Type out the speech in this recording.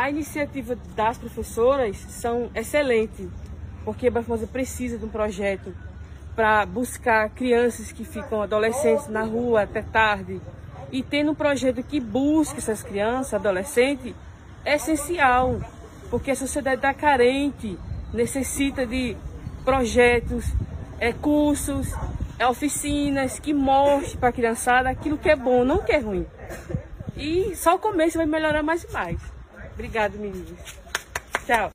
A iniciativa das professoras são excelente, porque a Baformosa precisa de um projeto para buscar crianças que ficam adolescentes na rua até tarde. E tendo um projeto que busque essas crianças, adolescentes, é essencial, porque a sociedade está carente, necessita de projetos, é, cursos, é, oficinas que mostrem para a criançada aquilo que é bom, não que é ruim. E só o começo vai melhorar mais e mais. Obrigada, meninas. Tchau.